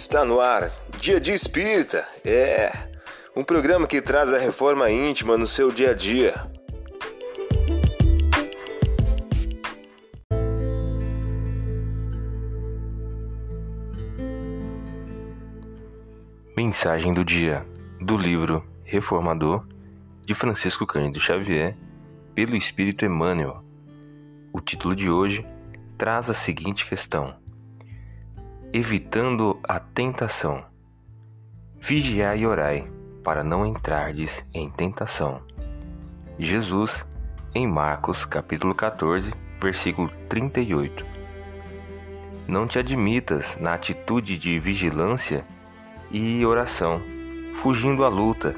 Está no ar, Dia de Espírita. É um programa que traz a reforma íntima no seu dia a dia. Mensagem do dia do livro Reformador de Francisco Cândido Xavier, pelo Espírito Emmanuel. O título de hoje traz a seguinte questão: Evitando a tentação. Vigiai e orai, para não entrardes em tentação. Jesus, em Marcos, capítulo 14, versículo 38. Não te admitas na atitude de vigilância e oração, fugindo à luta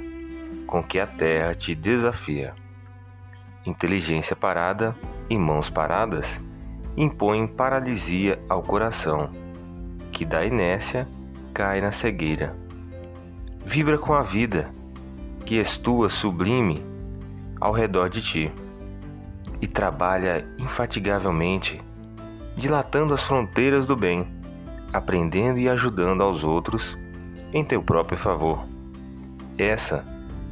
com que a terra te desafia. Inteligência parada e mãos paradas impõem paralisia ao coração que da inércia cai na cegueira. Vibra com a vida, que estua sublime ao redor de ti, e trabalha infatigavelmente, dilatando as fronteiras do bem, aprendendo e ajudando aos outros em teu próprio favor. Essa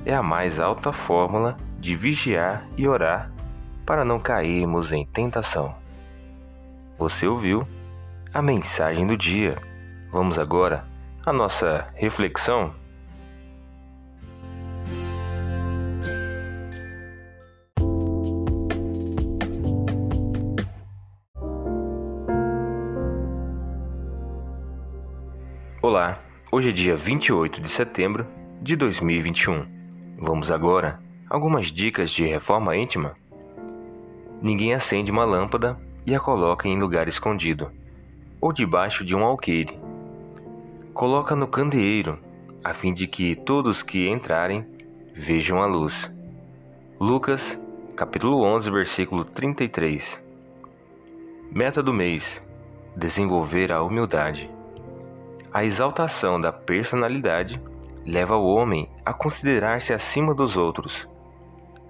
é a mais alta fórmula de vigiar e orar para não cairmos em tentação. Você ouviu? A mensagem do dia. Vamos agora à nossa reflexão. Olá, hoje é dia 28 de setembro de 2021. Vamos agora algumas dicas de reforma íntima. Ninguém acende uma lâmpada e a coloca em lugar escondido ou debaixo de um alqueire. Coloca no candeeiro, a fim de que todos que entrarem vejam a luz. Lucas, capítulo 11, versículo 33. Meta do mês: desenvolver a humildade. A exaltação da personalidade leva o homem a considerar-se acima dos outros,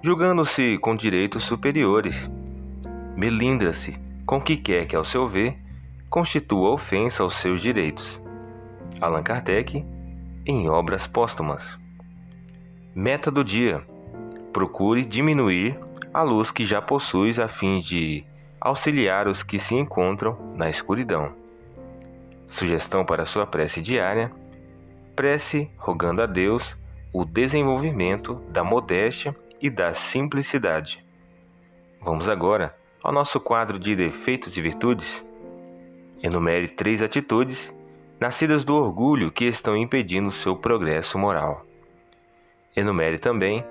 julgando-se com direitos superiores. Melindra-se com o que quer que, ao seu ver, constitua ofensa aos seus direitos. Allan Kardec, em Obras Póstumas. Meta do dia: procure diminuir a luz que já possuis a fim de auxiliar os que se encontram na escuridão. Sugestão para sua prece diária: prece rogando a Deus o desenvolvimento da modéstia e da simplicidade. Vamos agora ao nosso quadro de defeitos e virtudes. Enumere três atitudes nascidas do orgulho que estão impedindo seu progresso moral. Enumere também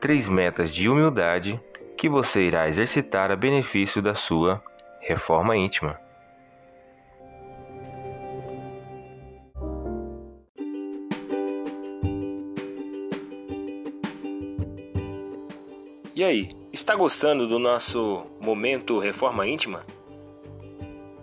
três metas de humildade que você irá exercitar a benefício da sua reforma íntima. E aí, está gostando do nosso momento reforma íntima?